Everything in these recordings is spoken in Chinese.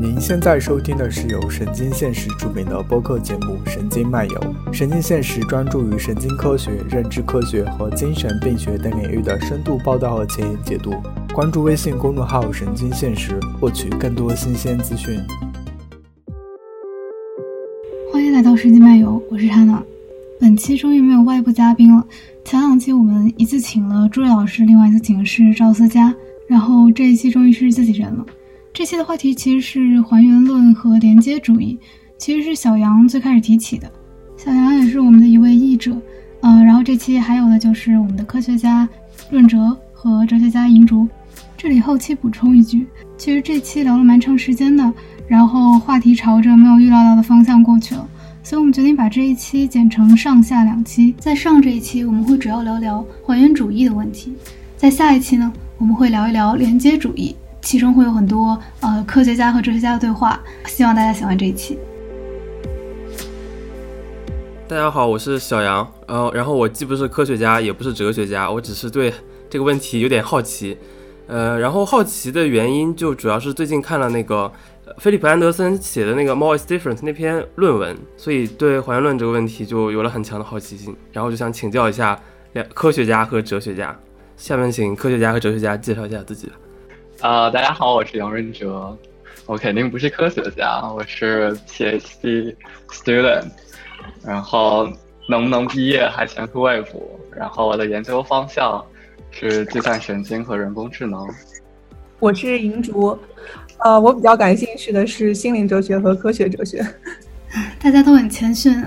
您现在收听的是由神经现实出品的播客节目《神经漫游》。神经现实专注于神经科学、认知科学和精神病学等领域的深度报道和前沿解读。关注微信公众号“神经现实”，获取更多新鲜资讯。欢迎来到《神经漫游》，我是 Hanna。本期终于没有外部嘉宾了。前两期我们一次请了朱瑞老师，另外一次请的是赵思佳，然后这一期终于是自己人了。这期的话题其实是还原论和连接主义，其实是小杨最开始提起的。小杨也是我们的一位译者，嗯，然后这期还有的就是我们的科学家润哲和哲学家银竹。这里后期补充一句，其实这期聊了蛮长时间的，然后话题朝着没有预料到的方向过去了，所以我们决定把这一期剪成上下两期。在上这一期我们会主要聊聊还原主义的问题，在下一期呢我们会聊一聊连接主义。其中会有很多呃科学家和哲学家的对话，希望大家喜欢这一期。大家好，我是小杨，呃，然后我既不是科学家，也不是哲学家，我只是对这个问题有点好奇，呃，然后好奇的原因就主要是最近看了那个菲利普安德森写的那个《More is Different》那篇论文，所以对还原论这个问题就有了很强的好奇心，然后就想请教一下两科学家和哲学家。下面请科学家和哲学家介绍一下自己。啊，大家好，我是杨润哲，我肯定不是科学家，我是 PhD student，然后能不能毕业还前途未卜，然后我的研究方向是计算神经和人工智能。我是银竹，呃，我比较感兴趣的是心灵哲学和科学哲学。大家都很谦逊，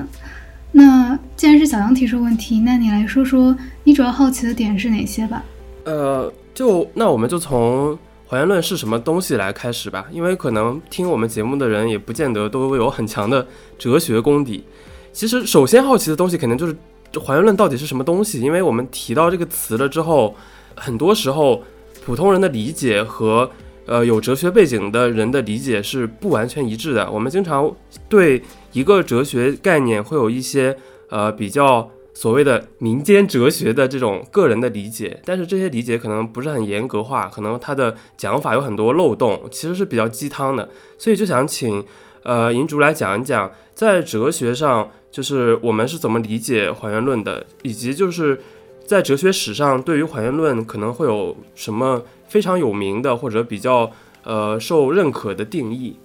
那既然是小杨提出问题，那你来说说你主要好奇的点是哪些吧？呃，就那我们就从。还原论是什么东西来开始吧，因为可能听我们节目的人也不见得都有很强的哲学功底。其实，首先好奇的东西肯定就是还原论到底是什么东西，因为我们提到这个词了之后，很多时候普通人的理解和呃有哲学背景的人的理解是不完全一致的。我们经常对一个哲学概念会有一些呃比较。所谓的民间哲学的这种个人的理解，但是这些理解可能不是很严格化，可能它的讲法有很多漏洞，其实是比较鸡汤的。所以就想请呃银竹来讲一讲，在哲学上，就是我们是怎么理解还原论的，以及就是在哲学史上对于还原论可能会有什么非常有名的或者比较呃受认可的定义。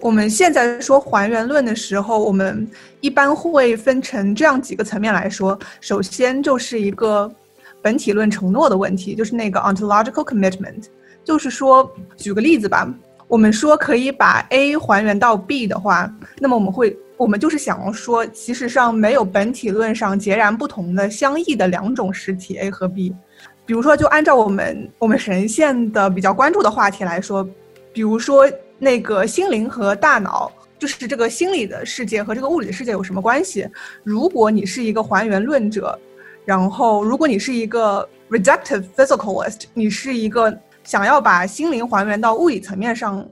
我们现在说还原论的时候，我们一般会分成这样几个层面来说。首先就是一个本体论承诺的问题，就是那个 ontological commitment，就是说，举个例子吧，我们说可以把 A 还原到 B 的话，那么我们会，我们就是想要说，其实上没有本体论上截然不同的相异的两种实体 A 和 B。比如说，就按照我们我们神仙的比较关注的话题来说，比如说。那个心灵和大脑，就是这个心理的世界和这个物理的世界有什么关系？如果你是一个还原论者，然后如果你是一个 reductive physicalist，你是一个想要把心灵还原到物理层面上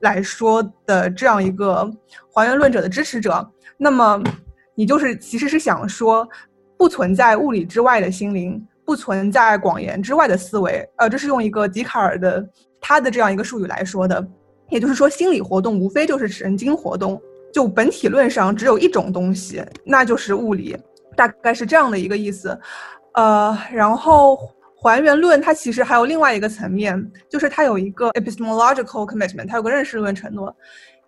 来说的这样一个还原论者的支持者，那么你就是其实是想说，不存在物理之外的心灵，不存在广言之外的思维。呃，这是用一个笛卡尔的他的这样一个术语来说的。也就是说，心理活动无非就是神经活动，就本体论上只有一种东西，那就是物理，大概是这样的一个意思。呃，然后还原论它其实还有另外一个层面，就是它有一个 epistemological commitment，它有个认识论承诺，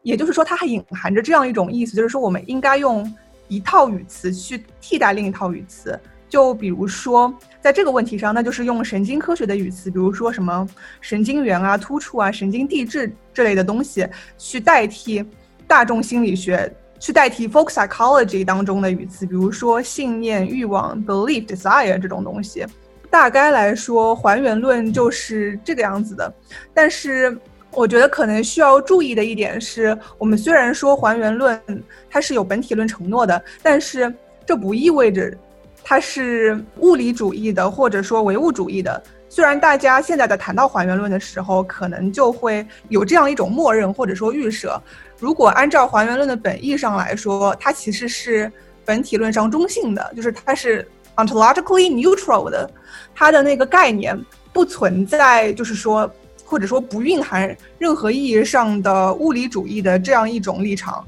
也就是说，它还隐含着这样一种意思，就是说我们应该用一套语词去替代另一套语词。就比如说，在这个问题上，那就是用神经科学的语词，比如说什么神经元啊、突触啊、神经递质这类的东西，去代替大众心理学，去代替 folk psychology 当中的语词，比如说信念、欲望、belief、desire 这种东西。大概来说，还原论就是这个样子的。但是，我觉得可能需要注意的一点是，我们虽然说还原论它是有本体论承诺的，但是这不意味着。它是物理主义的，或者说唯物主义的。虽然大家现在在谈到还原论的时候，可能就会有这样一种默认或者说预设：如果按照还原论的本意上来说，它其实是本体论上中性的，就是它是 ontologically neutral 的，它的那个概念不存在，就是说或者说不蕴含任何意义上的物理主义的这样一种立场。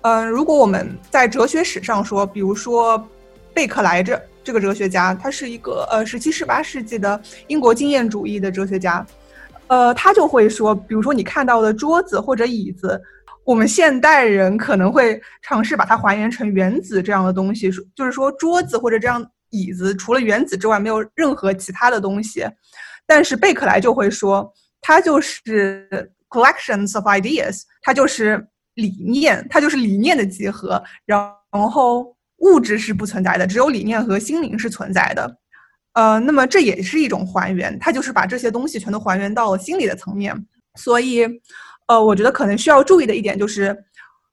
嗯，如果我们在哲学史上说，比如说贝克莱这这个哲学家，他是一个呃十七、十八世纪的英国经验主义的哲学家，呃，他就会说，比如说你看到的桌子或者椅子，我们现代人可能会尝试把它还原成原子这样的东西，就是说桌子或者这样椅子除了原子之外没有任何其他的东西，但是贝克莱就会说，它就是 collections of ideas，它就是理念，它就是理念的集合，然后。物质是不存在的，只有理念和心灵是存在的。呃，那么这也是一种还原，它就是把这些东西全都还原到了心理的层面。所以，呃，我觉得可能需要注意的一点就是，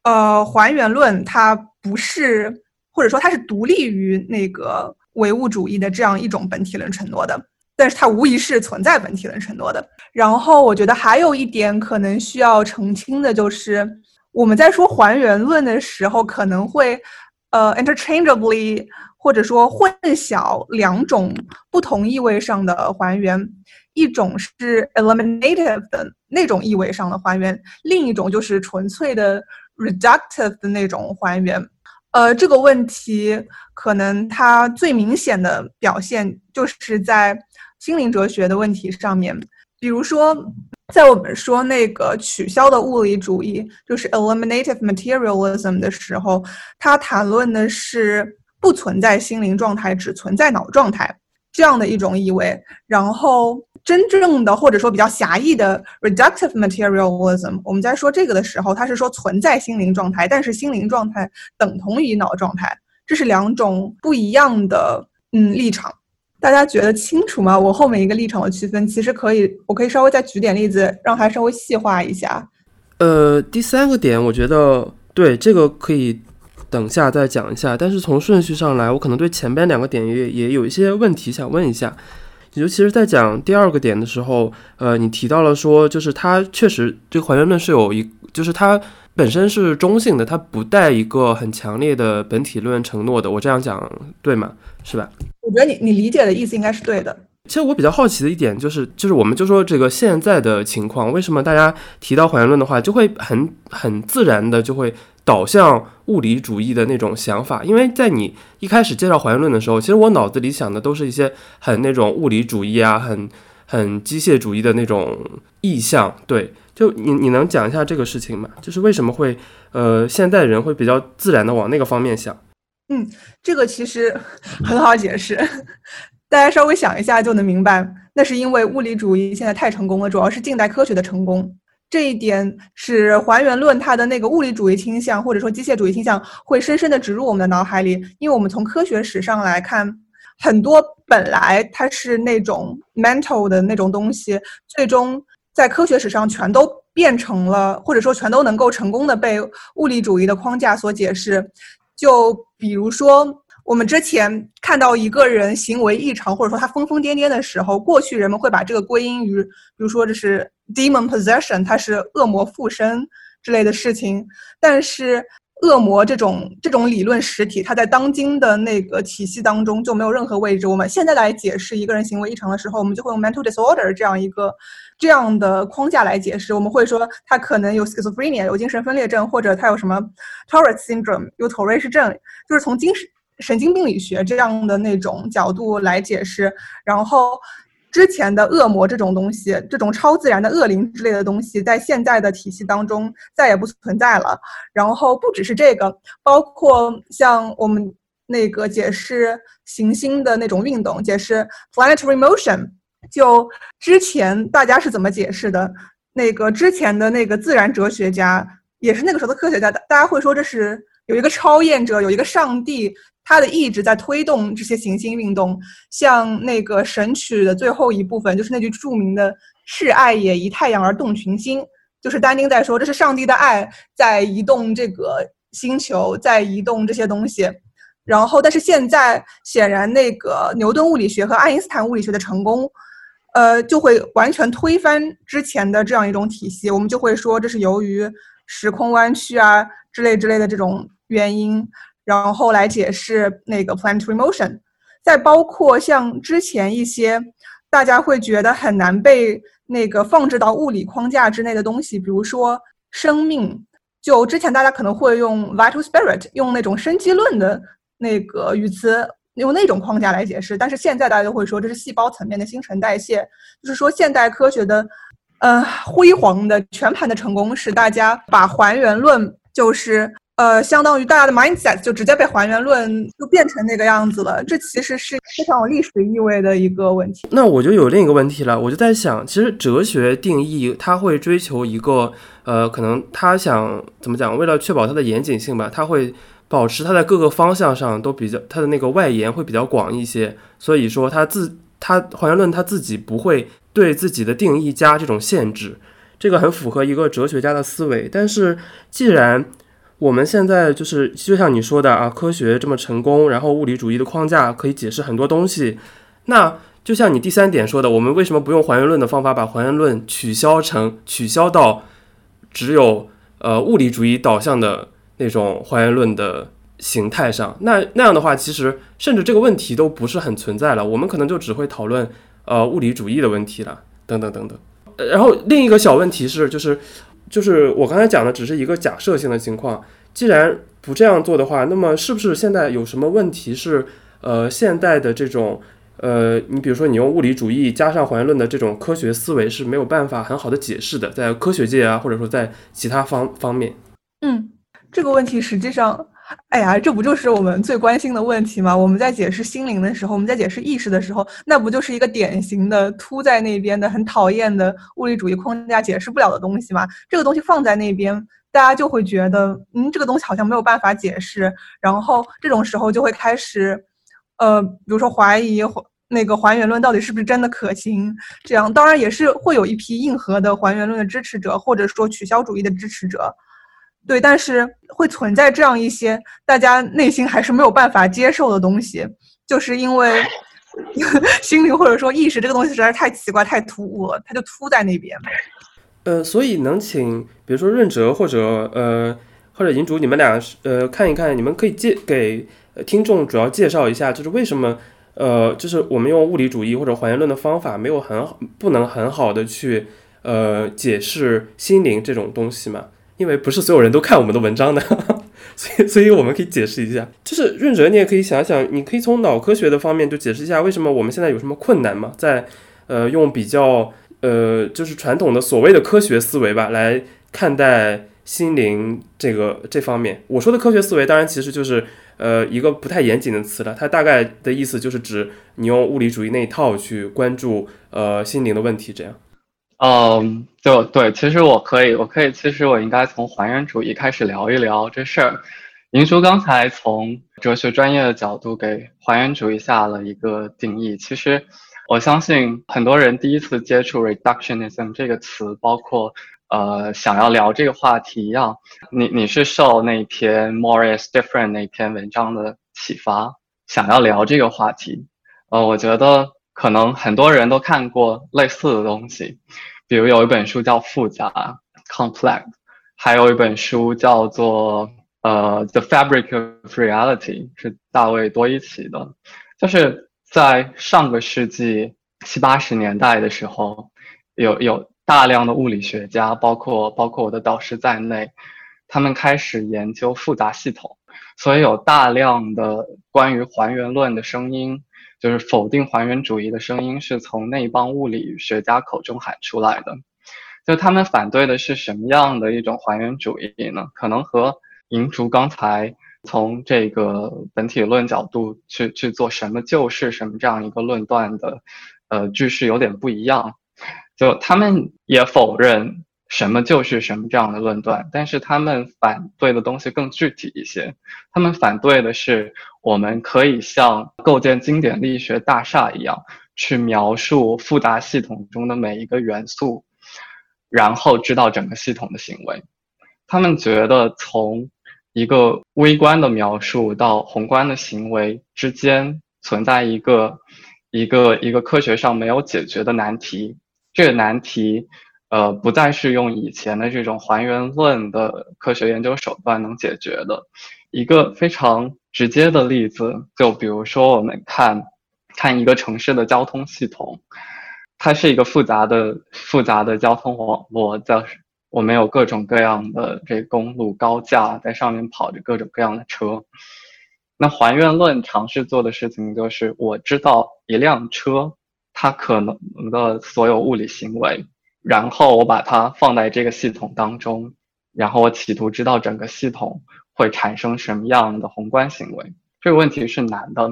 呃，还原论它不是，或者说它是独立于那个唯物主义的这样一种本体论承诺的，但是它无疑是存在本体论承诺的。然后，我觉得还有一点可能需要澄清的就是，我们在说还原论的时候可能会。呃，interchangeably，或者说混淆两种不同意味上的还原，一种是 eliminative 的那种意味上的还原，另一种就是纯粹的 reductive 的那种还原。呃，这个问题可能它最明显的表现就是在心灵哲学的问题上面，比如说。在我们说那个取消的物理主义，就是 eliminative materialism 的时候，他谈论的是不存在心灵状态，只存在脑状态这样的一种意味。然后，真正的或者说比较狭义的 reductive materialism，我们在说这个的时候，它是说存在心灵状态，但是心灵状态等同于脑状态，这是两种不一样的嗯立场。大家觉得清楚吗？我后面一个立场的区分，其实可以，我可以稍微再举点例子，让它稍微细化一下。呃，第三个点，我觉得对这个可以等下再讲一下。但是从顺序上来，我可能对前边两个点也也有一些问题想问一下。尤其是在讲第二个点的时候，呃，你提到了说，就是它确实这个还原论是有一，就是它本身是中性的，它不带一个很强烈的本体论承诺的。我这样讲对吗？是吧？我觉得你你理解的意思应该是对的。其实我比较好奇的一点就是，就是我们就说这个现在的情况，为什么大家提到还原论的话，就会很很自然的就会导向物理主义的那种想法？因为在你一开始介绍还原论的时候，其实我脑子里想的都是一些很那种物理主义啊，很很机械主义的那种意象。对，就你你能讲一下这个事情吗？就是为什么会呃现代人会比较自然的往那个方面想？嗯，这个其实很好解释，大家稍微想一下就能明白。那是因为物理主义现在太成功了，主要是近代科学的成功。这一点使还原论它的那个物理主义倾向或者说机械主义倾向会深深的植入我们的脑海里。因为我们从科学史上来看，很多本来它是那种 mental 的那种东西，最终在科学史上全都变成了，或者说全都能够成功的被物理主义的框架所解释。就比如说，我们之前看到一个人行为异常，或者说他疯疯癫癫的时候，过去人们会把这个归因于，比如说这是 demon possession，它是恶魔附身之类的事情。但是，恶魔这种这种理论实体，它在当今的那个体系当中就没有任何位置。我们现在来解释一个人行为异常的时候，我们就会用 mental disorder 这样一个这样的框架来解释。我们会说他可能有 schizophrenia，有精神分裂症，或者他有什么 Tourette syndrome，有妥瑞氏症，就是从精神神经病理学这样的那种角度来解释。然后。之前的恶魔这种东西，这种超自然的恶灵之类的东西，在现在的体系当中再也不存在了。然后不只是这个，包括像我们那个解释行星的那种运动，解释 planetary motion，就之前大家是怎么解释的？那个之前的那个自然哲学家，也是那个时候的科学家，大大家会说这是有一个超验者，有一个上帝。他的意志在推动这些行星运动，像那个《神曲》的最后一部分，就是那句著名的“是爱也，以太阳而动群星”，就是丹丁在说，这是上帝的爱在移动这个星球，在移动这些东西。然后，但是现在显然，那个牛顿物理学和爱因斯坦物理学的成功，呃，就会完全推翻之前的这样一种体系。我们就会说，这是由于时空弯曲啊之类之类的这种原因。然后来解释那个 planetary motion，再包括像之前一些大家会觉得很难被那个放置到物理框架之内的东西，比如说生命。就之前大家可能会用 vital spirit，用那种生机论的那个语词，用那种框架来解释。但是现在大家都会说这是细胞层面的新陈代谢，就是说现代科学的，呃，辉煌的全盘的成功，使大家把还原论就是。呃，相当于大家的 mindset 就直接被还原论就变成那个样子了，这其实是非常有历史意味的一个问题。那我就有另一个问题了，我就在想，其实哲学定义它会追求一个，呃，可能他想怎么讲？为了确保它的严谨性吧，他会保持它在各个方向上都比较，它的那个外延会比较广一些。所以说，它自它还原论它自己不会对自己的定义加这种限制，这个很符合一个哲学家的思维。但是既然我们现在就是就像你说的啊，科学这么成功，然后物理主义的框架可以解释很多东西。那就像你第三点说的，我们为什么不用还原论的方法把还原论取消成取消到只有呃物理主义导向的那种还原论的形态上？那那样的话，其实甚至这个问题都不是很存在了。我们可能就只会讨论呃物理主义的问题了，等等等等。然后另一个小问题是就是。就是我刚才讲的，只是一个假设性的情况。既然不这样做的话，那么是不是现在有什么问题是，呃，现代的这种，呃，你比如说你用物理主义加上还原论的这种科学思维是没有办法很好的解释的，在科学界啊，或者说在其他方方面。嗯，这个问题实际上。哎呀，这不就是我们最关心的问题吗？我们在解释心灵的时候，我们在解释意识的时候，那不就是一个典型的凸在那边的、很讨厌的物理主义框架解释不了的东西吗？这个东西放在那边，大家就会觉得，嗯，这个东西好像没有办法解释。然后这种时候就会开始，呃，比如说怀疑那个还原论到底是不是真的可行。这样当然也是会有一批硬核的还原论的支持者，或者说取消主义的支持者。对，但是会存在这样一些大家内心还是没有办法接受的东西，就是因为 心灵或者说意识这个东西实在是太奇怪、太突兀了，它就突在那边。呃，所以能请比如说润哲或者呃或者银主你们俩呃看一看，你们可以介给听众主要介绍一下，就是为什么呃就是我们用物理主义或者还原论的方法没有很不能很好的去呃解释心灵这种东西嘛？因为不是所有人都看我们的文章的，所以所以我们可以解释一下。就是润哲，你也可以想想，你可以从脑科学的方面就解释一下，为什么我们现在有什么困难嘛？在呃用比较呃就是传统的所谓的科学思维吧来看待心灵这个这方面。我说的科学思维，当然其实就是呃一个不太严谨的词了。它大概的意思就是指你用物理主义那一套去关注呃心灵的问题，这样。嗯，就对，其实我可以，我可以，其实我应该从还原主义开始聊一聊这事儿。您叔刚才从哲学专业的角度给还原主义下了一个定义。其实我相信很多人第一次接触 reductionism 这个词，包括呃想要聊这个话题一样，你你是受那篇 More is Different 那篇文章的启发，想要聊这个话题。呃，我觉得。可能很多人都看过类似的东西，比如有一本书叫《复杂》（Complex），还有一本书叫做呃《The Fabric of Reality》，是大卫多伊奇的。就是在上个世纪七八十年代的时候，有有大量的物理学家，包括包括我的导师在内，他们开始研究复杂系统，所以有大量的关于还原论的声音。就是否定还原主义的声音是从那帮物理学家口中喊出来的，就他们反对的是什么样的一种还原主义呢？可能和银竹刚才从这个本体论角度去去做什么就是什么这样一个论断的，呃句式有点不一样。就他们也否认。什么就是什么这样的论断，但是他们反对的东西更具体一些。他们反对的是，我们可以像构建经典力学大厦一样，去描述复杂系统中的每一个元素，然后知道整个系统的行为。他们觉得，从一个微观的描述到宏观的行为之间，存在一个一个一个科学上没有解决的难题。这个难题。呃，不再是用以前的这种还原论的科学研究手段能解决的。一个非常直接的例子，就比如说我们看看一个城市的交通系统，它是一个复杂的复杂的交通网络，在我们有各种各样的这公路高架，在上面跑着各种各样的车。那还原论尝试做的事情就是，我知道一辆车它可能的所有物理行为，然后我把它放在这个系统当中，然后我企图知道整个系统会产生什么样的宏观行为。这个问题是难的，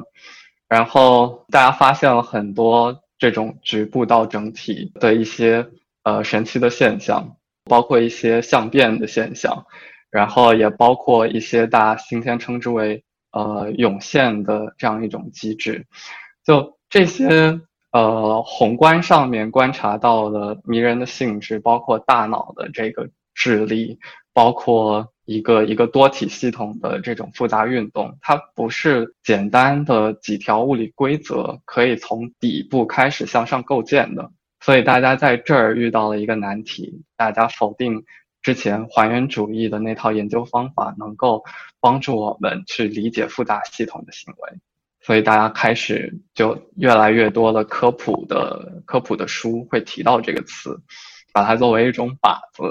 然后大家发现了很多这种局部到整体的一些呃神奇的现象，包括一些相变的现象，然后也包括一些大家今天称之为。呃，涌现的这样一种机制，就这些呃宏观上面观察到的迷人的性质，包括大脑的这个智力，包括一个一个多体系统的这种复杂运动，它不是简单的几条物理规则可以从底部开始向上构建的。所以大家在这儿遇到了一个难题，大家否定。之前还原主义的那套研究方法能够帮助我们去理解复杂系统的行为，所以大家开始就越来越多的科普的科普的书会提到这个词，把它作为一种靶子，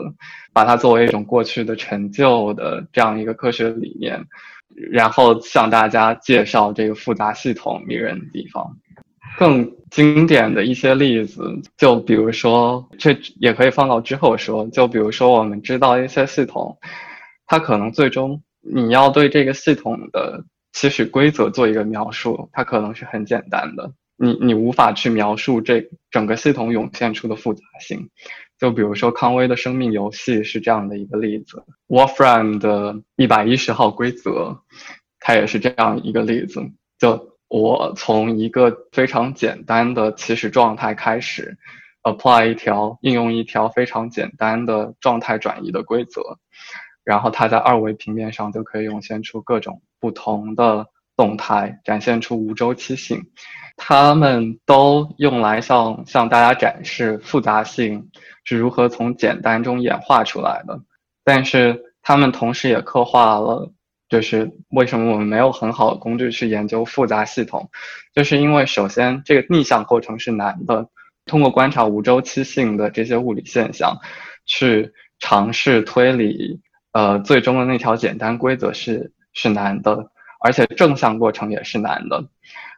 把它作为一种过去的陈旧的这样一个科学理念，然后向大家介绍这个复杂系统迷人的地方。更经典的一些例子，就比如说，这也可以放到之后说。就比如说，我们知道一些系统，它可能最终你要对这个系统的起始规则做一个描述，它可能是很简单的，你你无法去描述这整个系统涌现出的复杂性。就比如说康威的生命游戏是这样的一个例子，Wolfram 的一百一十号规则，它也是这样一个例子，就。我从一个非常简单的起始状态开始，apply 一条应用一条非常简单的状态转移的规则，然后它在二维平面上就可以涌现出各种不同的动态，展现出无周期性。它们都用来向向大家展示复杂性是如何从简单中演化出来的，但是它们同时也刻画了。就是为什么我们没有很好的工具去研究复杂系统，就是因为首先这个逆向过程是难的，通过观察无周期性的这些物理现象，去尝试推理，呃，最终的那条简单规则是是难的，而且正向过程也是难的。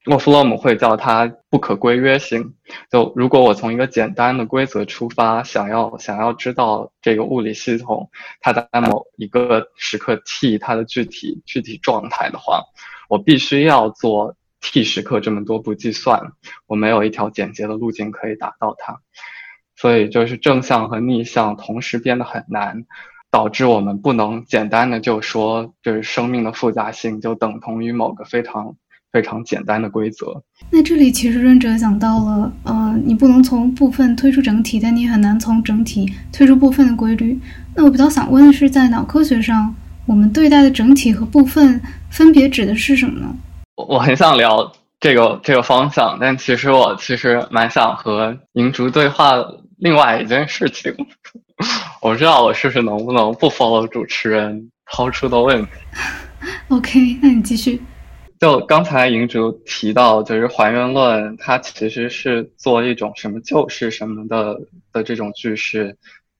洛夫洛姆会叫它不可规约性。就如果我从一个简单的规则出发，想要想要知道这个物理系统它在某一个时刻 t 它的具体具体状态的话，我必须要做 t 时刻这么多步计算，我没有一条简洁的路径可以达到它。所以就是正向和逆向同时变得很难，导致我们不能简单的就说，就是生命的复杂性就等同于某个非常。非常简单的规则。那这里其实润哲讲到了，呃，你不能从部分推出整体，但你很难从整体推出部分的规律。那我比较想问的是，在脑科学上，我们对待的整体和部分分别指的是什么呢？我我很想聊这个这个方向，但其实我其实蛮想和银竹对话另外一件事情。我不知道我是不是能不能不 follow 主持人抛出的问题。OK，那你继续。就刚才银竹提到，就是还原论，它其实是做一种什么就是什么的的这种句式，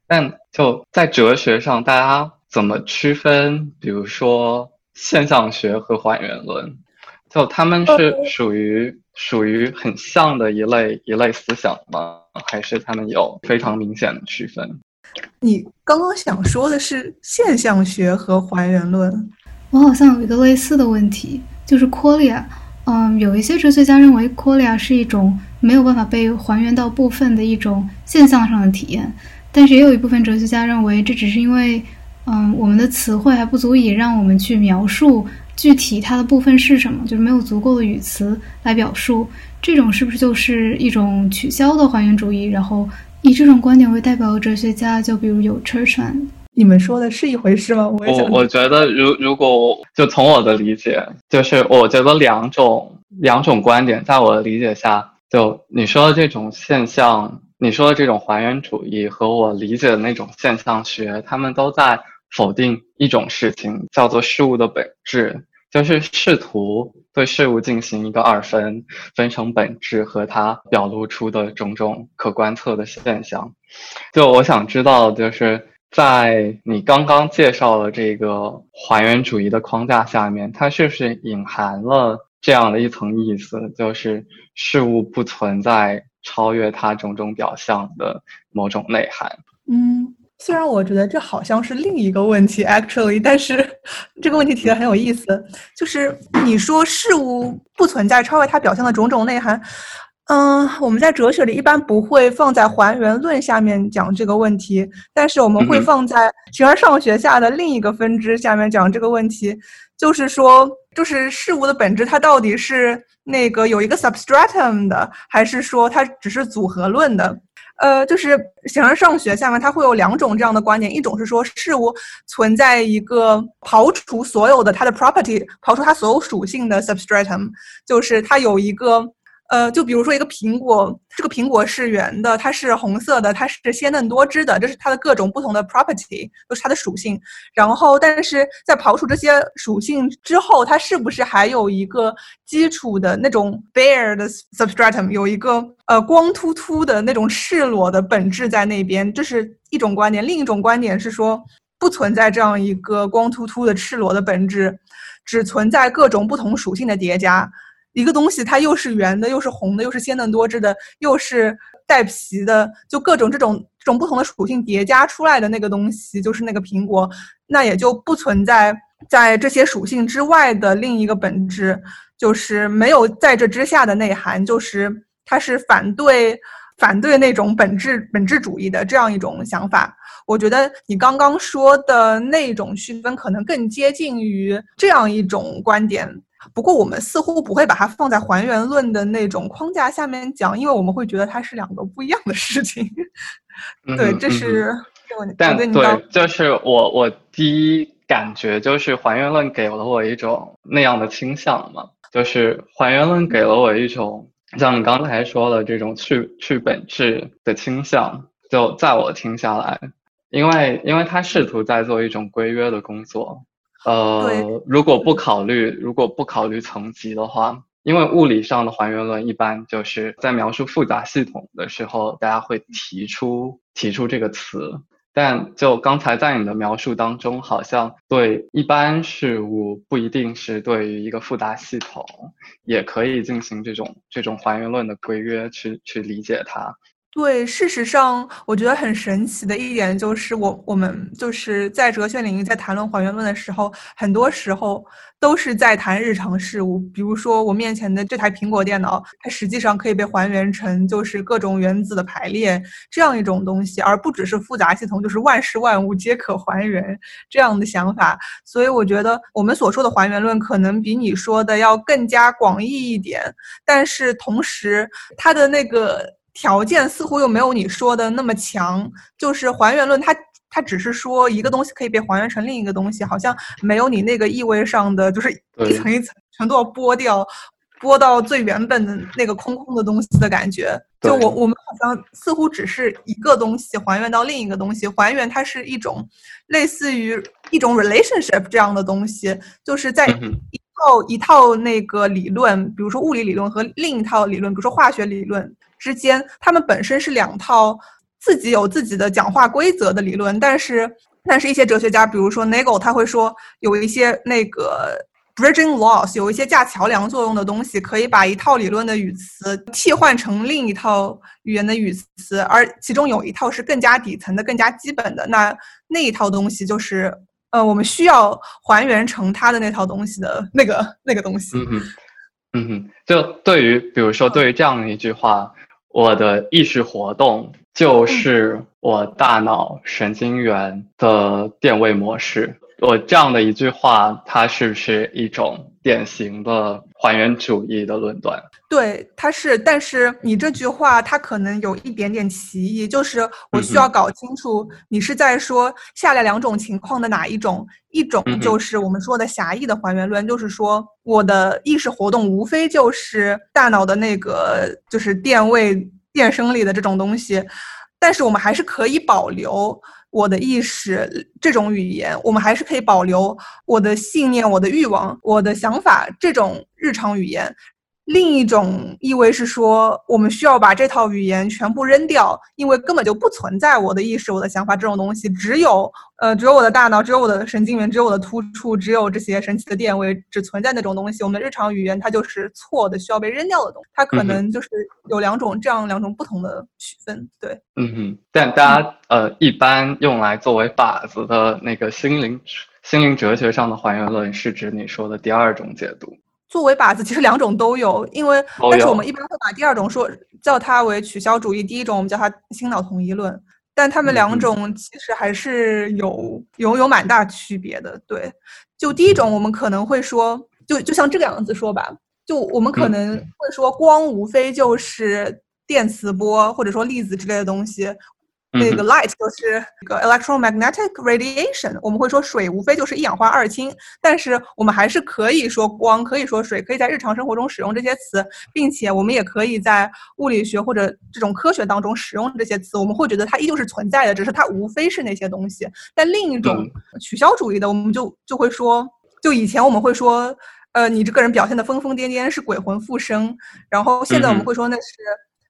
但就在哲学上，大家怎么区分？比如说现象学和还原论，就他们是属于属于很像的一类一类思想吗？还是他们有非常明显的区分？你刚刚想说的是现象学和还原论？我好像有一个类似的问题。就是 qualia，嗯，有一些哲学家认为 qualia 是一种没有办法被还原到部分的一种现象上的体验，但是也有一部分哲学家认为这只是因为，嗯，我们的词汇还不足以让我们去描述具体它的部分是什么，就是没有足够的语词来表述。这种是不是就是一种取消的还原主义？然后以这种观点为代表的哲学家，就比如有 Churchland。你们说的是一回事吗？我我我觉得，如如果就从我的理解，就是我觉得两种两种观点，在我的理解下，就你说的这种现象，你说的这种还原主义和我理解的那种现象学，他们都在否定一种事情，叫做事物的本质。就是试图对事物进行一个二分，分成本质和它表露出的种种可观测的现象。就我想知道，就是在你刚刚介绍的这个还原主义的框架下面，它是不是隐含了这样的一层意思，就是事物不存在超越它种种表象的某种内涵？嗯。虽然我觉得这好像是另一个问题，actually，但是这个问题提的很有意思。就是你说事物不存在超越它表象的种种内涵，嗯，我们在哲学里一般不会放在还原论下面讲这个问题，但是我们会放在形而上学下的另一个分支下面讲这个问题。就是说，就是事物的本质，它到底是那个有一个 substratum 的，还是说它只是组合论的？呃，就是形而上学下面，它会有两种这样的观点，一种是说事物存在一个刨除所有的它的 property，刨除它所有属性的 substratum，就是它有一个。呃，就比如说一个苹果，这个苹果是圆的，它是红色的，它是鲜嫩多汁的，这是它的各种不同的 property，都是它的属性。然后，但是在刨除这些属性之后，它是不是还有一个基础的那种 bare 的 substratum，有一个呃光秃秃的那种赤裸的本质在那边？这是一种观点。另一种观点是说，不存在这样一个光秃秃的赤裸的本质，只存在各种不同属性的叠加。一个东西，它又是圆的，又是红的，又是鲜嫩多汁的，又是带皮的，就各种这种这种不同的属性叠加出来的那个东西，就是那个苹果，那也就不存在在这些属性之外的另一个本质，就是没有在这之下的内涵，就是它是反对反对那种本质本质主义的这样一种想法。我觉得你刚刚说的那种区分，可能更接近于这样一种观点。不过我们似乎不会把它放在还原论的那种框架下面讲，因为我们会觉得它是两个不一样的事情。对，这是但对，就是我我第一感觉就是还原论给了我一种那样的倾向嘛，就是还原论给了我一种像你刚才说的这种去去本质的倾向。就在我听下来，因为因为他试图在做一种规约的工作。呃，如果不考虑，如果不考虑层级的话，因为物理上的还原论一般就是在描述复杂系统的时候，大家会提出提出这个词。但就刚才在你的描述当中，好像对一般事物不一定是对于一个复杂系统，也可以进行这种这种还原论的规约去去理解它。对，事实上，我觉得很神奇的一点就是，我我们就是在哲学领域在谈论还原论的时候，很多时候都是在谈日常事物。比如说，我面前的这台苹果电脑，它实际上可以被还原成就是各种原子的排列这样一种东西，而不只是复杂系统，就是万事万物皆可还原这样的想法。所以，我觉得我们所说的还原论可能比你说的要更加广义一点，但是同时，它的那个。条件似乎又没有你说的那么强，就是还原论，它它只是说一个东西可以被还原成另一个东西，好像没有你那个意味上的，就是一层一层全都要剥掉，剥到最原本的那个空空的东西的感觉。就我我们好像似乎只是一个东西还原到另一个东西，还原它是一种类似于一种 relationship 这样的东西，就是在一套一套那个理论，比如说物理理论和另一套理论，比如说化学理论。之间，他们本身是两套自己有自己的讲话规则的理论，但是，但是一些哲学家，比如说 Nagel，他会说有一些那个 bridging laws，有一些架桥梁作用的东西，可以把一套理论的语词替换成另一套语言的语词，而其中有一套是更加底层的、更加基本的，那那一套东西就是，呃，我们需要还原成它的那套东西的那个那个东西。嗯哼，嗯哼，就对于，比如说对于这样一句话。我的意识活动就是我大脑神经元的电位模式。我这样的一句话，它是不是一种典型的还原主义的论断？对，它是。但是你这句话，它可能有一点点歧义，就是我需要搞清楚你是在说下列两种情况的哪一种。一种就是我们说的狭义的还原论，就是说我的意识活动无非就是大脑的那个就是电位、电生理的这种东西，但是我们还是可以保留。我的意识这种语言，我们还是可以保留我的信念、我的欲望、我的想法这种日常语言。另一种意味是说，我们需要把这套语言全部扔掉，因为根本就不存在我的意识、我的想法这种东西，只有呃，只有我的大脑，只有我的神经元，只有我的突触，只有这些神奇的电位，只存在那种东西。我们的日常语言它就是错的，需要被扔掉的东西。它可能就是有两种这样两种不同的区分。对，嗯哼。但大家呃，一般用来作为靶子的那个心灵心灵哲学上的还原论，是指你说的第二种解读。作为靶子，其实两种都有，因为但是我们一般会把第二种说叫它为取消主义，第一种我们叫它新脑统一论，但他们两种其实还是有有有蛮大区别的。对，就第一种我们可能会说，就就像这个样子说吧，就我们可能会说光无非就是电磁波或者说粒子之类的东西。那个 light 就是一个 electromagnetic radiation，我们会说水无非就是一氧化二氢，但是我们还是可以说光，可以说水，可以在日常生活中使用这些词，并且我们也可以在物理学或者这种科学当中使用这些词，我们会觉得它依旧是存在的，只是它无非是那些东西。但另一种取消主义的，我们就就会说，就以前我们会说，呃，你这个人表现的疯疯癫癫是鬼魂附身，然后现在我们会说那是。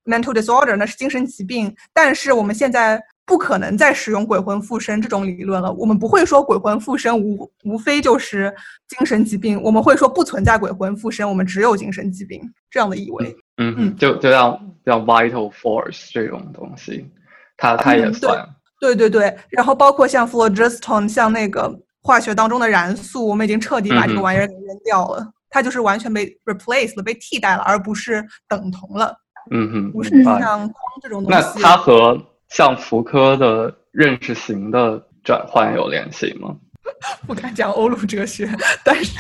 Mental disorder 那是精神疾病，但是我们现在不可能再使用鬼魂附身这种理论了。我们不会说鬼魂附身无无非就是精神疾病，我们会说不存在鬼魂附身，我们只有精神疾病这样的意味。嗯嗯，就就像像 vital force 这种东西，它它也算。对对对，然后包括像 phlogiston，像那个化学当中的燃素，我们已经彻底把这个玩意儿给扔掉了，它就是完全被 replaced 了，被替代了，而不是等同了。嗯哼，不是像光这种东西。那它和像福柯的认识型的转换有联系吗？不敢讲欧陆哲学，但是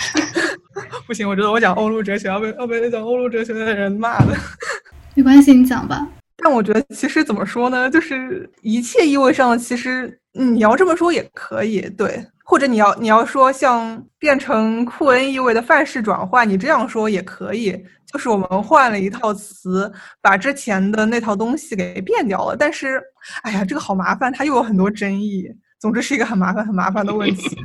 不行，我觉得我讲欧陆哲学要被要被讲欧陆哲学的人骂的。没关系，你讲吧。但我觉得其实怎么说呢，就是一切意味上的，其实你要这么说也可以，对。或者你要你要说像变成库恩意味的范式转换，你这样说也可以。就是我们换了一套词，把之前的那套东西给变掉了。但是，哎呀，这个好麻烦，它又有很多争议。总之是一个很麻烦、很麻烦的问题。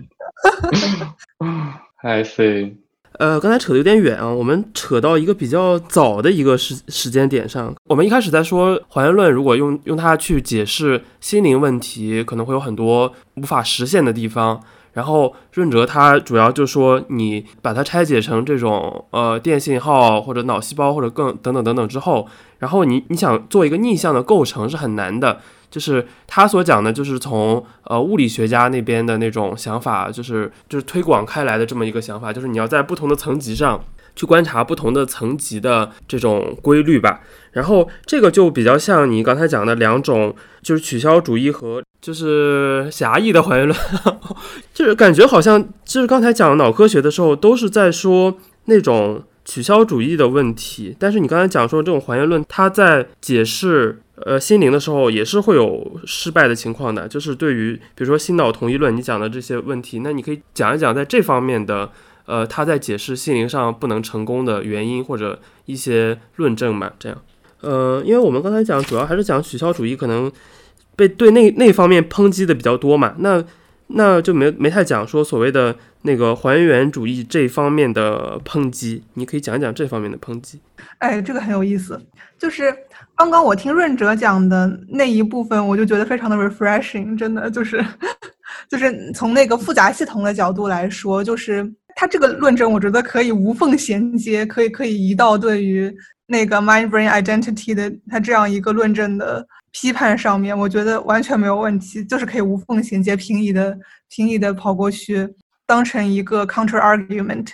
I see。呃，刚才扯的有点远啊，我们扯到一个比较早的一个时时间点上。我们一开始在说还原论，如果用用它去解释心灵问题，可能会有很多无法实现的地方。然后润哲他主要就说，你把它拆解成这种呃电信号或者脑细胞或者更等等等等之后，然后你你想做一个逆向的构成是很难的。就是他所讲的，就是从呃物理学家那边的那种想法，就是就是推广开来的这么一个想法，就是你要在不同的层级上去观察不同的层级的这种规律吧。然后这个就比较像你刚才讲的两种，就是取消主义和就是狭义的还原论，就是感觉好像就是刚才讲脑科学的时候都是在说那种取消主义的问题，但是你刚才讲说这种还原论，它在解释呃心灵的时候也是会有失败的情况的，就是对于比如说心脑统一论你讲的这些问题，那你可以讲一讲在这方面的呃他在解释心灵上不能成功的原因或者一些论证嘛，这样。呃，因为我们刚才讲，主要还是讲取消主义，可能被对那那方面抨击的比较多嘛，那那就没没太讲说所谓的那个还原主义这方面的抨击，你可以讲一讲这方面的抨击。哎，这个很有意思，就是刚刚我听润哲讲的那一部分，我就觉得非常的 refreshing，真的就是 就是从那个复杂系统的角度来说，就是他这个论证，我觉得可以无缝衔接，可以可以移到对于。那个 mind brain identity 的它这样一个论证的批判上面，我觉得完全没有问题，就是可以无缝衔接、平移的、平移的跑过去，当成一个 counter argument。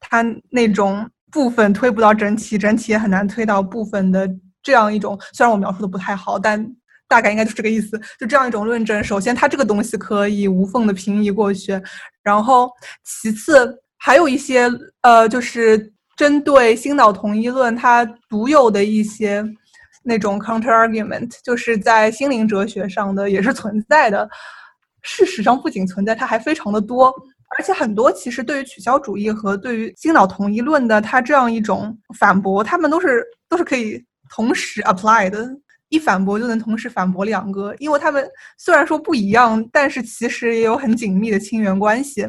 它那种部分推不到整体，整体也很难推到部分的这样一种，虽然我描述的不太好，但大概应该就是这个意思。就这样一种论证，首先它这个东西可以无缝的平移过去，然后其次还有一些呃，就是。针对心脑同一论，它独有的一些那种 counter argument，就是在心灵哲学上的也是存在的。事实上，不仅存在，它还非常的多，而且很多其实对于取消主义和对于心脑统一论的它这样一种反驳，他们都是都是可以同时 apply 的。一反驳就能同时反驳两个，因为他们虽然说不一样，但是其实也有很紧密的亲缘关系。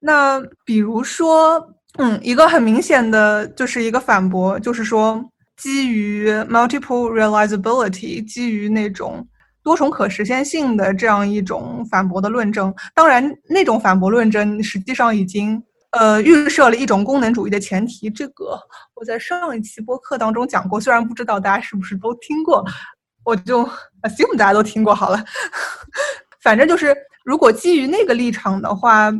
那比如说，嗯，一个很明显的就是一个反驳，就是说基于 multiple realizability，基于那种多重可实现性的这样一种反驳的论证。当然，那种反驳论证实际上已经呃预设了一种功能主义的前提。这个我在上一期播客当中讲过，虽然不知道大家是不是都听过，我就 assume 大家都听过好了。反正就是，如果基于那个立场的话。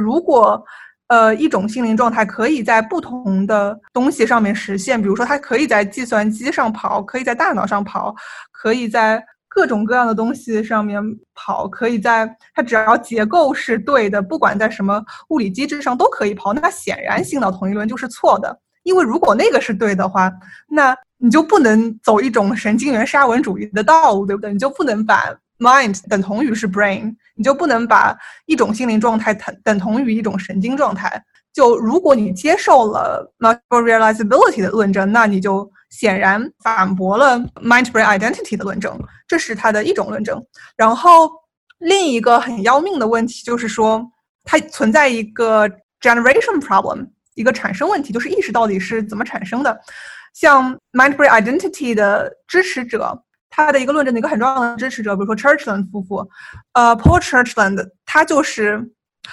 如果，呃，一种心灵状态可以在不同的东西上面实现，比如说它可以在计算机上跑，可以在大脑上跑，可以在各种各样的东西上面跑，可以在它只要结构是对的，不管在什么物理机制上都可以跑。那显然星脑同一论就是错的，因为如果那个是对的话，那你就不能走一种神经元沙文主义的道路，对不对？你就不能把。Mind 等同于是 brain，你就不能把一种心灵状态等等同于一种神经状态。就如果你接受了 multiple realizability 的论证，那你就显然反驳了 mind-brain identity 的论证，这是它的一种论证。然后另一个很要命的问题就是说，它存在一个 generation problem，一个产生问题，就是意识到底是怎么产生的。像 mind-brain identity 的支持者。他的一个论证的一个很重要的支持者，比如说 Churchland 夫妇，呃，Paul Churchland，他就是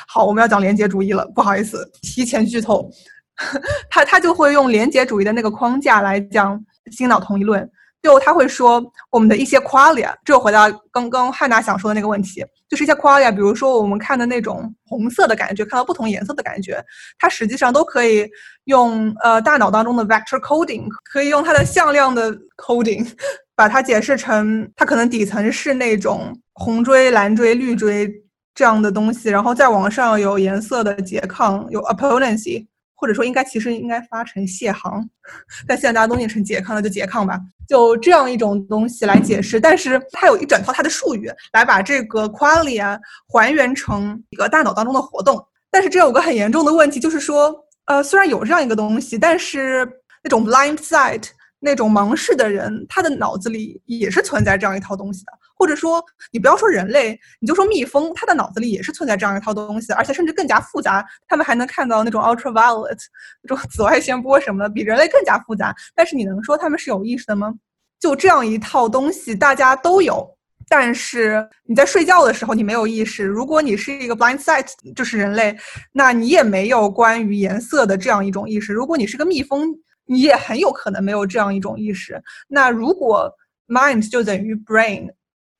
好，我们要讲连结主义了，不好意思，提前剧透，他他就会用连结主义的那个框架来讲新脑同一论。就他会说我们的一些 qualia，这回到刚刚汉娜想说的那个问题，就是一些 qualia，比如说我们看的那种红色的感觉，看到不同颜色的感觉，它实际上都可以用呃大脑当中的 vector coding，可以用它的向量的 coding，把它解释成它可能底层是那种红锥、蓝锥、绿锥这样的东西，然后再往上有颜色的拮抗，有 opponency。或者说，应该其实应该发成谢行，但现在大家都念成拮抗，了就拮抗吧。就这样一种东西来解释，但是它有一整套它的术语来把这个 qualia 还原成一个大脑当中的活动。但是这有个很严重的问题，就是说，呃，虽然有这样一个东西，但是那种 blind sight 那种盲视的人，他的脑子里也是存在这样一套东西的。或者说，你不要说人类，你就说蜜蜂，它的脑子里也是存在这样一套东西，而且甚至更加复杂。它们还能看到那种 ultraviolet 那种紫外线波什么的，比人类更加复杂。但是你能说它们是有意识的吗？就这样一套东西，大家都有。但是你在睡觉的时候，你没有意识。如果你是一个 blind sight，就是人类，那你也没有关于颜色的这样一种意识。如果你是个蜜蜂，你也很有可能没有这样一种意识。那如果 mind 就等于 brain。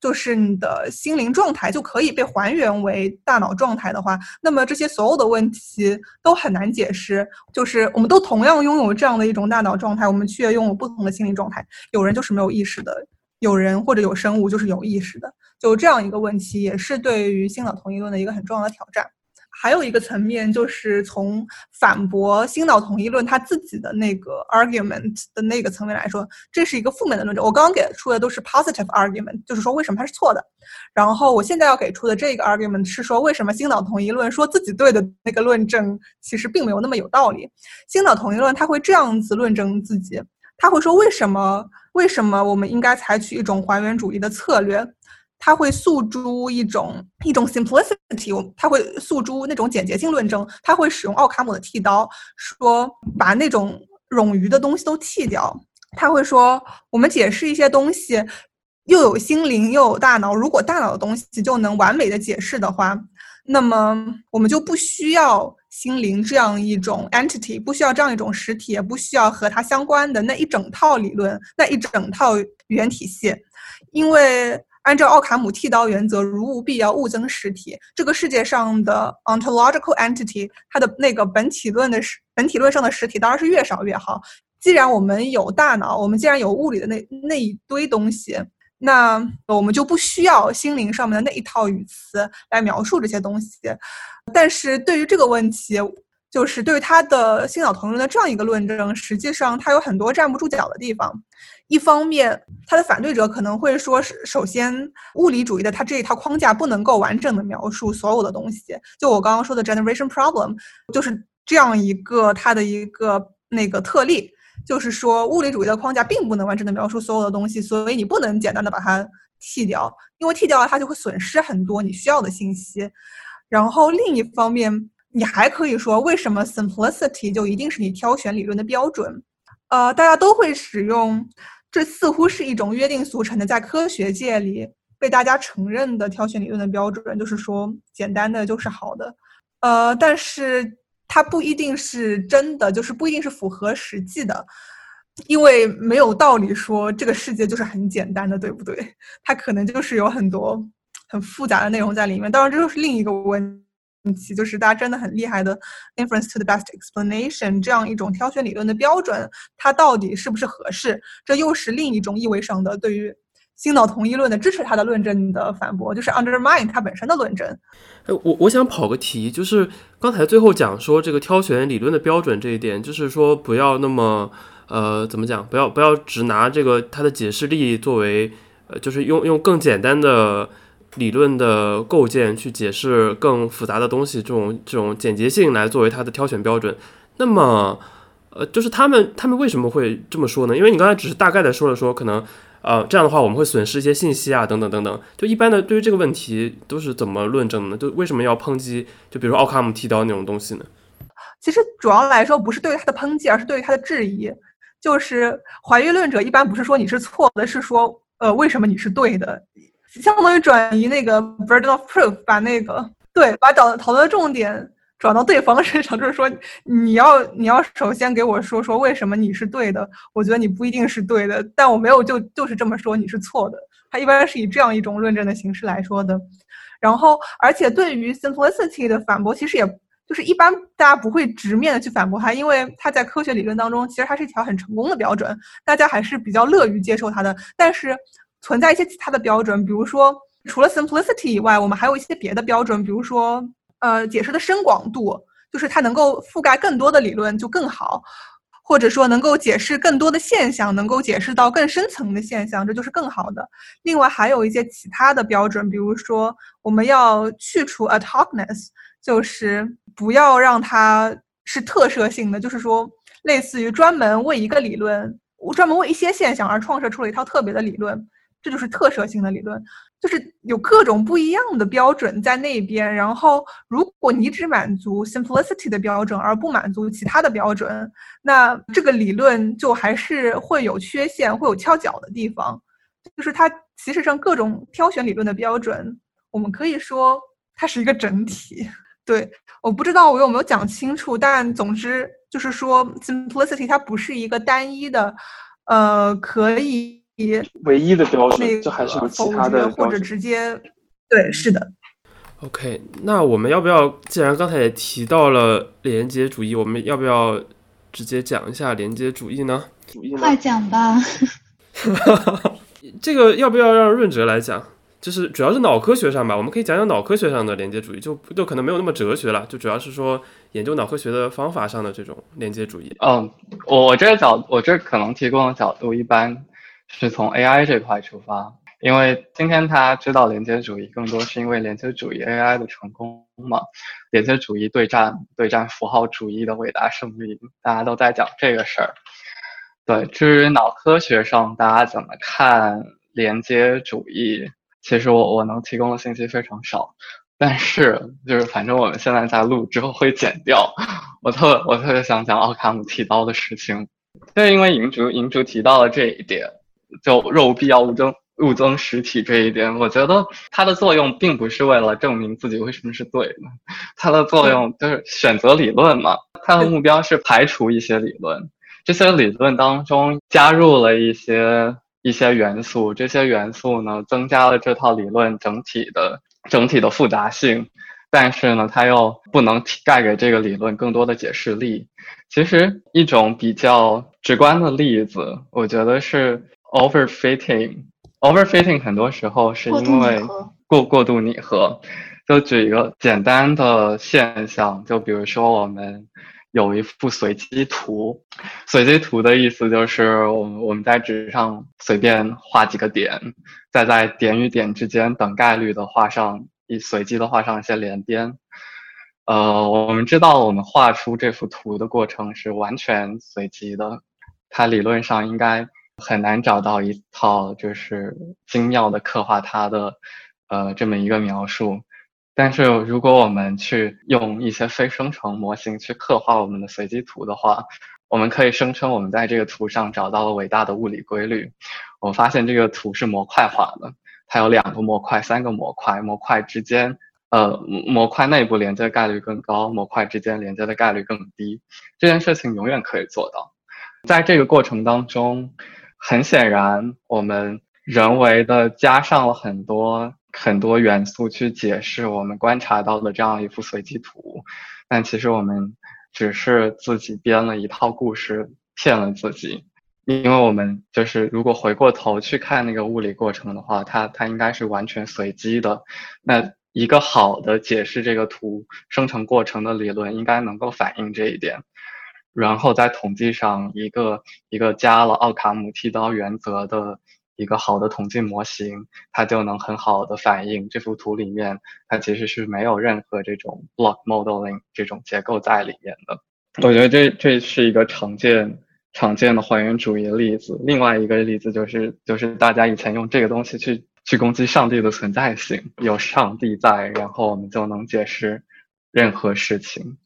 就是你的心灵状态就可以被还原为大脑状态的话，那么这些所有的问题都很难解释。就是我们都同样拥有这样的一种大脑状态，我们却拥有不同的心灵状态。有人就是没有意识的，有人或者有生物就是有意识的。就这样一个问题，也是对于心脑同一论的一个很重要的挑战。还有一个层面，就是从反驳心脑统一论他自己的那个 argument 的那个层面来说，这是一个负面的论证。我刚刚给出的都是 positive argument，就是说为什么它是错的。然后我现在要给出的这个 argument 是说，为什么心脑统一论说自己对的那个论证其实并没有那么有道理。心脑统一论他会这样子论证自己，他会说为什么为什么我们应该采取一种还原主义的策略。他会诉诸一种一种 simplicity，他会诉诸那种简洁性论证。他会使用奥卡姆的剃刀，说把那种冗余的东西都剃掉。他会说，我们解释一些东西，又有心灵又有大脑。如果大脑的东西就能完美的解释的话，那么我们就不需要心灵这样一种 entity，不需要这样一种实体，也不需要和它相关的那一整套理论，那一整套语言体系，因为。按照奥卡姆剃刀原则，如无必要，勿增实体。这个世界上的 ontological entity，它的那个本体论的实本体论上的实体当然是越少越好。既然我们有大脑，我们既然有物理的那那一堆东西，那我们就不需要心灵上面的那一套语词来描述这些东西。但是对于这个问题，就是对于他的新老同论的这样一个论证，实际上它有很多站不住脚的地方。一方面，他的反对者可能会说是，首先，物理主义的他这一套框架不能够完整的描述所有的东西。就我刚刚说的 generation problem，就是这样一个它的一个那个特例。就是说物理主义的框架并不能完整的描述所有的东西，所以你不能简单的把它剔掉，因为剔掉了它就会损失很多你需要的信息。然后另一方面，你还可以说为什么 simplicity 就一定是你挑选理论的标准？呃，大家都会使用，这似乎是一种约定俗成的，在科学界里被大家承认的挑选理论的标准，就是说简单的就是好的。呃，但是它不一定是真的，就是不一定是符合实际的，因为没有道理说这个世界就是很简单的，对不对？它可能就是有很多很复杂的内容在里面。当然，这又是另一个问题，就是大家真的很厉害的 inference to the best explanation 这样一种挑选理论的标准，它到底是不是合适？这又是另一种意味上的对于。新脑同一论的支持它的论证的反驳，就是 undermine 它本身的论证。哎，我我想跑个题，就是刚才最后讲说这个挑选理论的标准这一点，就是说不要那么呃怎么讲，不要不要只拿这个它的解释力作为呃，就是用用更简单的理论的构建去解释更复杂的东西，这种这种简洁性来作为它的挑选标准。那么呃，就是他们他们为什么会这么说呢？因为你刚才只是大概的说了说可能。呃，这样的话我们会损失一些信息啊，等等等等。就一般的对于这个问题都是怎么论证呢？就为什么要抨击？就比如说奥卡姆剃刀那种东西呢？其实主要来说不是对于他的抨击，而是对于他的质疑。就是怀疑论者一般不是说你是错的，是说呃为什么你是对的，相当于转移那个 burden of proof，把那个对把讨讨论的重点。转到对方身上，就是说，你要你要首先给我说说为什么你是对的，我觉得你不一定是对的，但我没有就就是这么说你是错的。他一般是以这样一种论证的形式来说的。然后，而且对于 simplicity 的反驳，其实也就是一般大家不会直面的去反驳他，因为他在科学理论当中其实它是一条很成功的标准，大家还是比较乐于接受它的。但是存在一些其他的标准，比如说除了 simplicity 以外，我们还有一些别的标准，比如说。呃，解释的深广度，就是它能够覆盖更多的理论就更好，或者说能够解释更多的现象，能够解释到更深层的现象，这就是更好的。另外还有一些其他的标准，比如说我们要去除 ad hocness，就是不要让它是特设性的，就是说类似于专门为一个理论，专门为一些现象而创设出了一套特别的理论，这就是特设性的理论。就是有各种不一样的标准在那边，然后如果你只满足 simplicity 的标准而不满足其他的标准，那这个理论就还是会有缺陷，会有翘脚的地方。就是它其实上各种挑选理论的标准，我们可以说它是一个整体。对，我不知道我有没有讲清楚，但总之就是说 simplicity 它不是一个单一的，呃，可以。唯一的标准，这还是有其他的或者直接，对，是的。OK，那我们要不要？既然刚才也提到了连接主义，我们要不要直接讲一下连接主义呢？快讲吧。这个要不要让润哲来讲？就是主要是脑科学上吧，我们可以讲讲脑科学上的连接主义，就就可能没有那么哲学了，就主要是说研究脑科学的方法上的这种连接主义。嗯，我这个角，我这可能提供的角度一般。是从 AI 这块出发，因为今天他知道连接主义，更多是因为连接主义 AI 的成功嘛。连接主义对战对战符号主义的伟大胜利，大家都在讲这个事儿。对，至于脑科学上大家怎么看连接主义，其实我我能提供的信息非常少。但是就是反正我们现在在录之后会剪掉。我特我特别想讲奥卡姆提到的事情，就是因为银竹银竹提到了这一点。就肉必要物增物增实体这一点，我觉得它的作用并不是为了证明自己为什么是对的，它的作用就是选择理论嘛。它的目标是排除一些理论，这些理论当中加入了一些一些元素，这些元素呢增加了这套理论整体的整体的复杂性，但是呢它又不能带给这个理论更多的解释力。其实一种比较直观的例子，我觉得是。Overfitting，overfitting 很多时候是因为过过度拟合。就举一个简单的现象，就比如说我们有一幅随机图，随机图的意思就是我们我们在纸上随便画几个点，再在点与点之间等概率的画上一随机的画上一些连边。呃，我们知道我们画出这幅图的过程是完全随机的。它理论上应该很难找到一套就是精妙的刻画它的呃这么一个描述。但是如果我们去用一些非生成模型去刻画我们的随机图的话，我们可以声称我们在这个图上找到了伟大的物理规律。我发现这个图是模块化的，它有两个模块、三个模块，模块之间，呃，模块内部连接的概率更高，模块之间连接的概率更低。这件事情永远可以做到。在这个过程当中，很显然我们人为的加上了很多。很多元素去解释我们观察到的这样一幅随机图，但其实我们只是自己编了一套故事骗了自己，因为我们就是如果回过头去看那个物理过程的话，它它应该是完全随机的。那一个好的解释这个图生成过程的理论应该能够反映这一点，然后在统计上一个一个加了奥卡姆剃刀原则的。一个好的统计模型，它就能很好的反映这幅图里面，它其实是没有任何这种 block modeling 这种结构在里面的。我觉得这这是一个常见常见的还原主义例子。另外一个例子就是就是大家以前用这个东西去去攻击上帝的存在性，有上帝在，然后我们就能解释任何事情。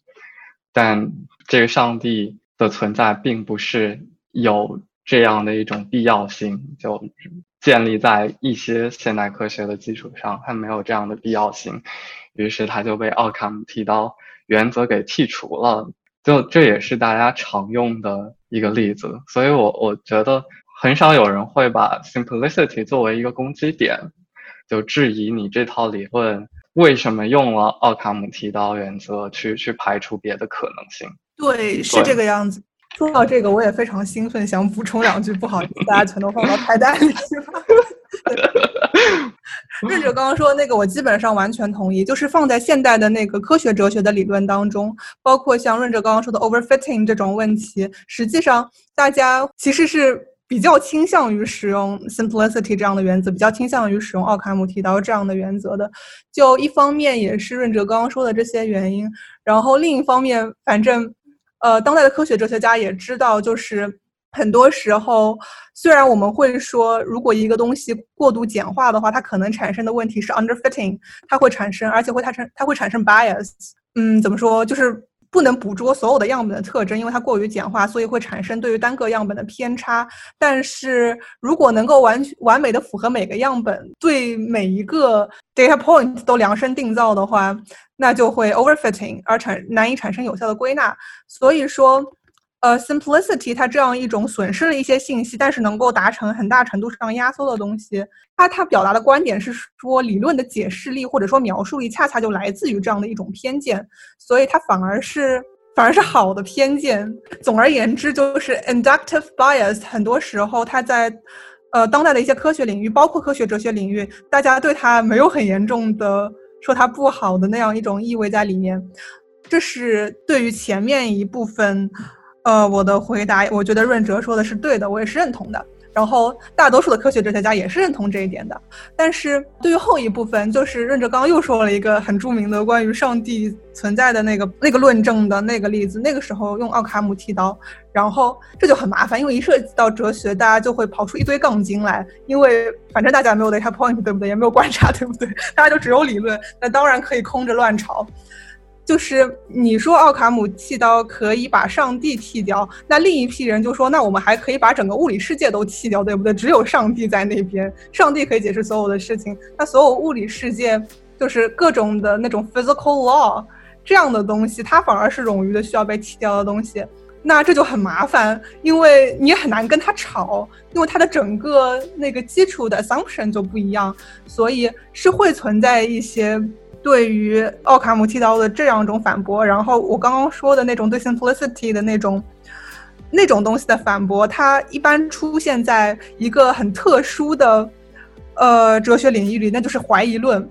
但这个上帝的存在并不是有。这样的一种必要性，就建立在一些现代科学的基础上，它没有这样的必要性，于是它就被奥卡姆剃刀原则给剔除了。就这也是大家常用的一个例子，所以我我觉得很少有人会把 simplicity 作为一个攻击点，就质疑你这套理论为什么用了奥卡姆剃刀原则去去排除别的可能性。对，是这个样子。说到这个，我也非常兴奋，想补充两句。不好意思，大家全都放到菜单里去了。润者刚刚说的那个，我基本上完全同意。就是放在现代的那个科学哲学的理论当中，包括像润者刚刚说的 overfitting 这种问题，实际上大家其实是比较倾向于使用 simplicity 这样的原则，比较倾向于使用奥卡姆剃刀这样的原则的。就一方面也是润哲刚刚说的这些原因，然后另一方面，反正。呃，当代的科学哲学家也知道，就是很多时候，虽然我们会说，如果一个东西过度简化的话，它可能产生的问题是 underfitting，它会产生，而且会它产，它会产生 bias。嗯，怎么说？就是不能捕捉所有的样本的特征，因为它过于简化，所以会产生对于单个样本的偏差。但是如果能够完完美的符合每个样本，对每一个 data point 都量身定造的话。那就会 overfitting 而产难以产生有效的归纳，所以说，呃，simplicity 它这样一种损失了一些信息，但是能够达成很大程度上压缩的东西，它它表达的观点是说，理论的解释力或者说描述力恰恰就来自于这样的一种偏见，所以它反而是反而是好的偏见。总而言之，就是 inductive bias 很多时候它在，呃，当代的一些科学领域，包括科学哲学领域，大家对它没有很严重的。说它不好的那样一种意味在里面，这是对于前面一部分，呃，我的回答，我觉得润哲说的是对的，我也是认同的。然后大多数的科学哲学家也是认同这一点的，但是对于后一部分，就是润哲刚刚又说了一个很著名的关于上帝存在的那个那个论证的那个例子，那个时候用奥卡姆剃刀，然后这就很麻烦，因为一涉及到哲学，大家就会跑出一堆杠精来，因为反正大家没有 data point，对不对？也没有观察，对不对？大家就只有理论，那当然可以空着乱炒。就是你说奥卡姆剃刀可以把上帝剃掉，那另一批人就说，那我们还可以把整个物理世界都剃掉，对不对？只有上帝在那边，上帝可以解释所有的事情，那所有物理世界就是各种的那种 physical law 这样的东西，它反而是冗余的需要被剃掉的东西，那这就很麻烦，因为你很难跟他吵，因为它的整个那个基础的 assumption 就不一样，所以是会存在一些。对于奥卡姆剃刀的这样一种反驳，然后我刚刚说的那种对 simplicity 的那种那种东西的反驳，它一般出现在一个很特殊的呃哲学领域里，那就是怀疑论。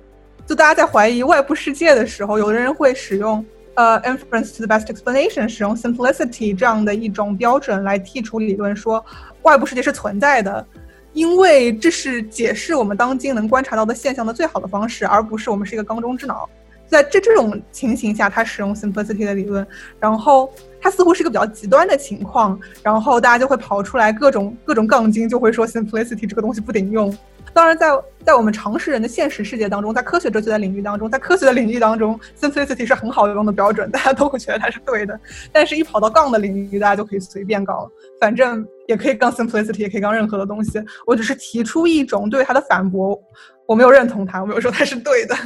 就大家在怀疑外部世界的时候，有的人会使用呃 inference to the best explanation，使用 simplicity 这样的一种标准来剔除理论，说外部世界是存在的。因为这是解释我们当今能观察到的现象的最好的方式，而不是我们是一个缸中之脑。在这这种情形下，他使用 simplicity 的理论，然后他似乎是一个比较极端的情况，然后大家就会跑出来各种各种杠精，就会说 simplicity 这个东西不顶用。当然，在在我们常识人的现实世界当中，在科学哲学的领域当中，在科学的领域当中，simplicity 是很好用的标准，大家都会觉得它是对的。但是，一跑到杠的领域，大家就可以随便杠，反正也可以杠 simplicity，也可以杠任何的东西。我只是提出一种对他的反驳，我没有认同他，我没有说他是对的。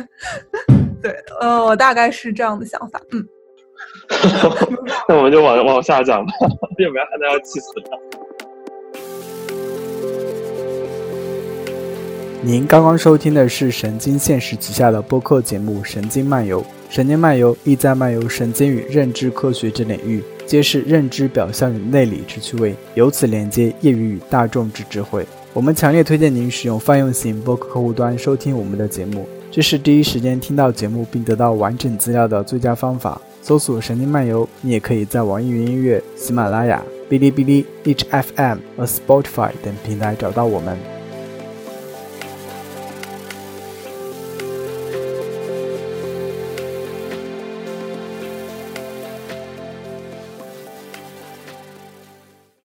对，呃，我大概是这样的想法。嗯，那我们就往往下讲吧，要不然大家要气死了。您刚刚收听的是神经现实旗下的播客节目《神经漫游》。神经漫游意在漫游神经与认知科学之领域，揭示认知表象与内里之趣味，由此连接业余与大众之智慧。我们强烈推荐您使用泛用型播客客户端收听我们的节目，这是第一时间听到节目并得到完整资料的最佳方法。搜索“神经漫游”，你也可以在网易云音乐、喜马拉雅、哔哩哔哩、H F M 和 Spotify 等平台找到我们。